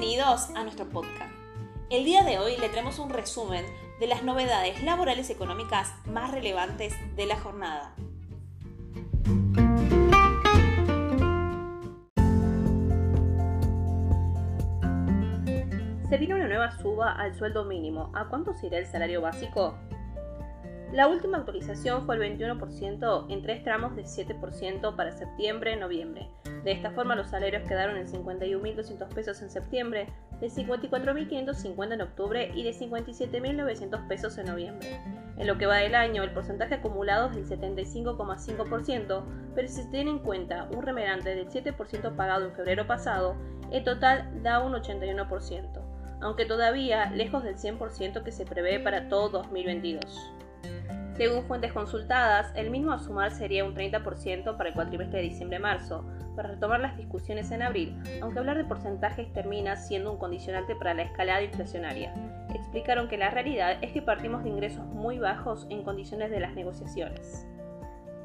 Bienvenidos a nuestro podcast. El día de hoy le traemos un resumen de las novedades laborales económicas más relevantes de la jornada. Se viene una nueva suba al sueldo mínimo. ¿A cuánto se irá el salario básico? La última actualización fue el 21% en tres tramos de 7% para septiembre-noviembre. De esta forma los salarios quedaron en 51.200 pesos en septiembre, de 54.550 en octubre y de 57.900 pesos en noviembre. En lo que va del año, el porcentaje acumulado es del 75,5%, pero si se tiene en cuenta un remerante del 7% pagado en febrero pasado, el total da un 81%, aunque todavía lejos del 100% que se prevé para todo 2022. Según fuentes consultadas, el mismo a sumar sería un 30% para el cuatrimestre de diciembre-marzo, para retomar las discusiones en abril, aunque hablar de porcentajes termina siendo un condicionante para la escalada inflacionaria. Explicaron que la realidad es que partimos de ingresos muy bajos en condiciones de las negociaciones.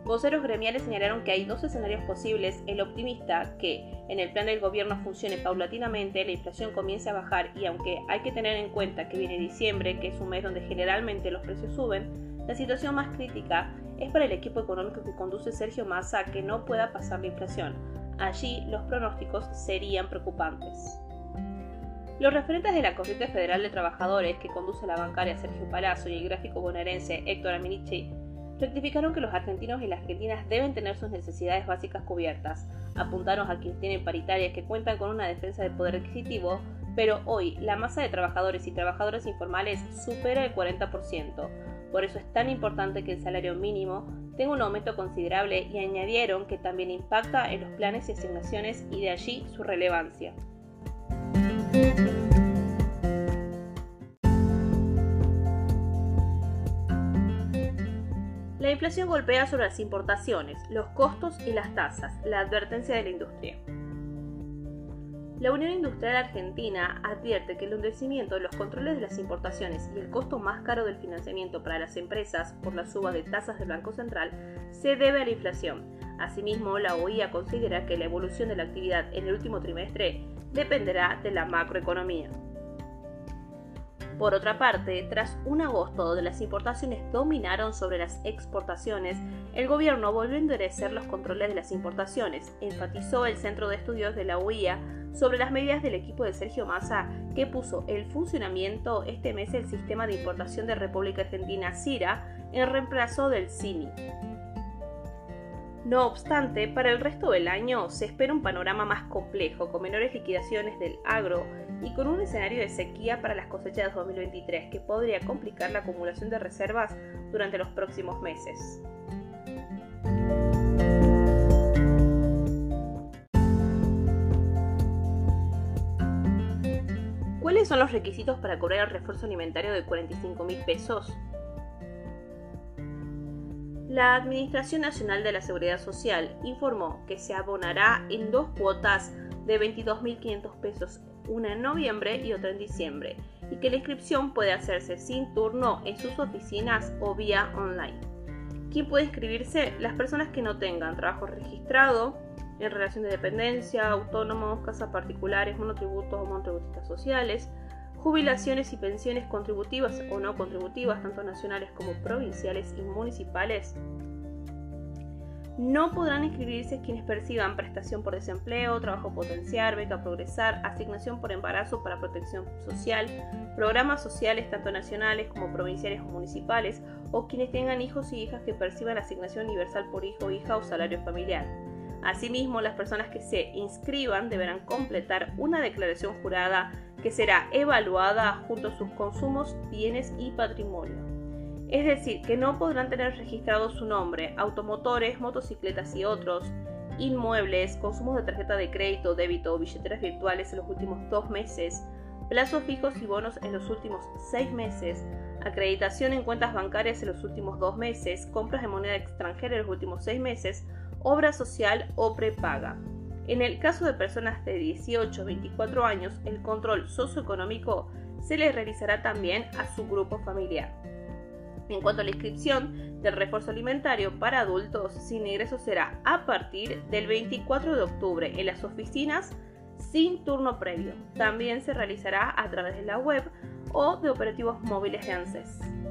Voceros gremiales señalaron que hay dos escenarios posibles, el optimista, que en el plan del gobierno funcione paulatinamente, la inflación comience a bajar y aunque hay que tener en cuenta que viene diciembre, que es un mes donde generalmente los precios suben, la situación más crítica es para el equipo económico que conduce Sergio Massa que no pueda pasar la inflación. Allí los pronósticos serían preocupantes. Los referentes de la Corriente Federal de Trabajadores que conduce la bancaria Sergio Palazzo y el gráfico bonaerense Héctor Aminichi rectificaron que los argentinos y las argentinas deben tener sus necesidades básicas cubiertas. Apuntaron a quienes tienen paritarias que cuentan con una defensa del poder adquisitivo, pero hoy la masa de trabajadores y trabajadoras informales supera el 40%, por eso es tan importante que el salario mínimo tenga un aumento considerable y añadieron que también impacta en los planes y asignaciones y de allí su relevancia. La inflación golpea sobre las importaciones, los costos y las tasas, la advertencia de la industria. La Unión Industrial Argentina advierte que el endurecimiento de los controles de las importaciones y el costo más caro del financiamiento para las empresas por la suba de tasas del Banco Central se debe a la inflación. Asimismo, la OIA considera que la evolución de la actividad en el último trimestre dependerá de la macroeconomía. Por otra parte, tras un agosto donde las importaciones dominaron sobre las exportaciones, el gobierno volvió a endurecer los controles de las importaciones, enfatizó el Centro de Estudios de la OIA sobre las medidas del equipo de Sergio Massa que puso el funcionamiento este mes el sistema de importación de República Argentina CIRA en reemplazo del CINI. No obstante, para el resto del año se espera un panorama más complejo, con menores liquidaciones del agro y con un escenario de sequía para las cosechas de 2023 que podría complicar la acumulación de reservas durante los próximos meses. ¿Cuáles son los requisitos para cobrar el refuerzo alimentario de 45 mil pesos? La Administración Nacional de la Seguridad Social informó que se abonará en dos cuotas de 22.500 pesos, una en noviembre y otra en diciembre, y que la inscripción puede hacerse sin turno en sus oficinas o vía online. ¿Quién puede inscribirse? Las personas que no tengan trabajo registrado, en relación de dependencia, autónomos, casas particulares, monotributos o monotributistas sociales, jubilaciones y pensiones contributivas o no contributivas, tanto nacionales como provinciales y municipales. No podrán inscribirse quienes perciban prestación por desempleo, trabajo potencial, beca progresar, asignación por embarazo para protección social, programas sociales tanto nacionales como provinciales o municipales, o quienes tengan hijos y hijas que perciban asignación universal por hijo, hija o salario familiar. Asimismo, las personas que se inscriban deberán completar una declaración jurada que será evaluada junto a sus consumos, bienes y patrimonio. Es decir, que no podrán tener registrado su nombre, automotores, motocicletas y otros, inmuebles, consumos de tarjeta de crédito, débito o billeteras virtuales en los últimos dos meses, plazos fijos y bonos en los últimos seis meses, acreditación en cuentas bancarias en los últimos dos meses, compras de moneda extranjera en los últimos seis meses, obra social o prepaga. En el caso de personas de 18 a 24 años, el control socioeconómico se le realizará también a su grupo familiar. En cuanto a la inscripción del refuerzo alimentario para adultos sin ingresos será a partir del 24 de octubre en las oficinas sin turno previo. También se realizará a través de la web o de operativos móviles de ANSES.